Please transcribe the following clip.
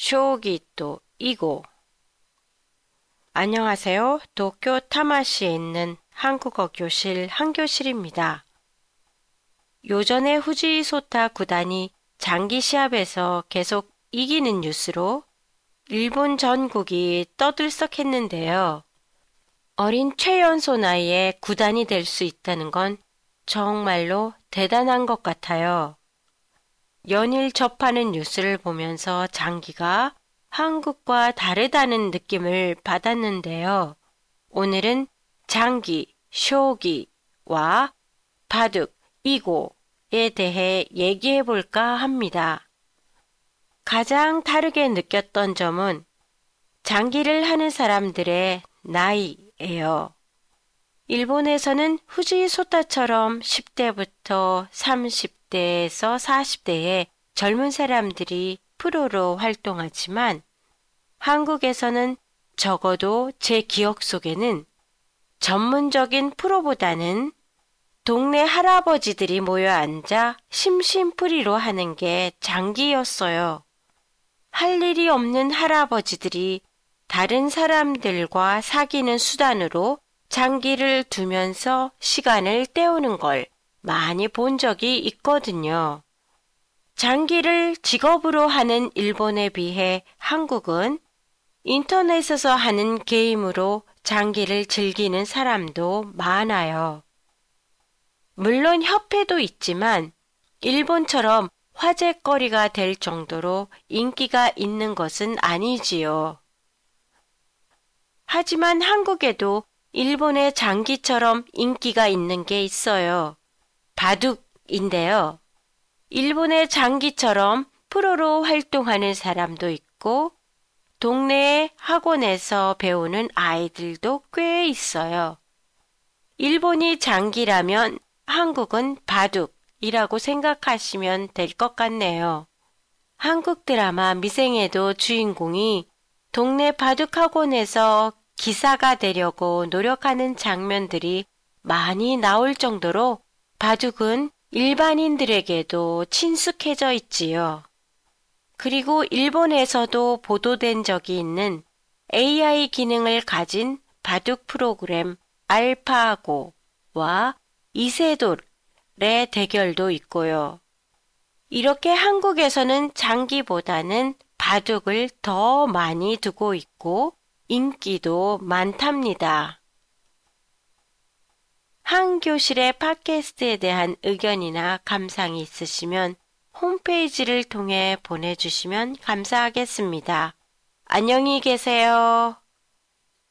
쇼기 또 이고 안녕하세요. 도쿄 타마시에 있는 한국어 교실 한교실입니다. 요전에 후지소타 구단이 장기 시합에서 계속 이기는 뉴스로 일본 전국이 떠들썩했는데요. 어린 최연소 나이에 구단이 될 수 있다는 건 정말로 대단한 것 같아요. 연일 접하는 뉴스를 보면서 장기가 한국과 다르다는 느낌을 받았는데요. 오늘은 장기, 쇼기와 바둑, 이고에 대해 얘기해 볼까 합니다. 가장 다르게 느꼈던 점은 장기를 하는 사람들의 나이예요. 일본에서는 후지소타처럼 10대부터 30대 에서 40대의 젊은 사람들이 프로로 활동하지만 한국에서는 적어도 제 기억 속에는 전문적인 프로보다는 동네 할아버지들이 모여 앉아 심심풀이로 하는 게 장기였어요. 할 일이 없는 할아버지들이 다른 사람들과 사귀는 수단으로 장기를 두면서 시간을 때우는 걸 많이 본 적이 있거든요. 장기를 직업으로 하는 일본에 비해 한국은 인터넷에서 하는 게임으로 장기를 즐기는 사람도 많아요. 물론 협회도 있지만 일본처럼 화제거리가 될 정도로 인기가 있는 것은 아니지요. 하지만 한국에도 일본의 장기처럼 인기가 있는 게 있어요. 바둑인데요. 일본의 장기처럼 프로로 활동하는 사람도 있고 동네 학원에서 배우는 아이들도 꽤 있어요. 일본이 장기라면 한국은 바둑이라고 생각하시면 될 것 같네요. 한국 드라마 미생에도 주인공이 동네 바둑 학원에서 기사가 되려고 노력하는 장면들이 많이 나올 정도로 바둑은 일반인들에게도 친숙해져 있지요. 그리고 일본에서도 보도된 적이 있는 AI 기능을 가진 바둑 프로그램 알파고와 이세돌의 대결도 있고요. 이렇게 한국에서는 장기보다는 바둑을 더 많이 두고 있고 인기도 많답니다. 한 교실의 팟캐스트에 대한 의견이나 감상이 있으시면 홈페이지를 통해 보내주시면 감사하겠습니다. 안녕히 계세요.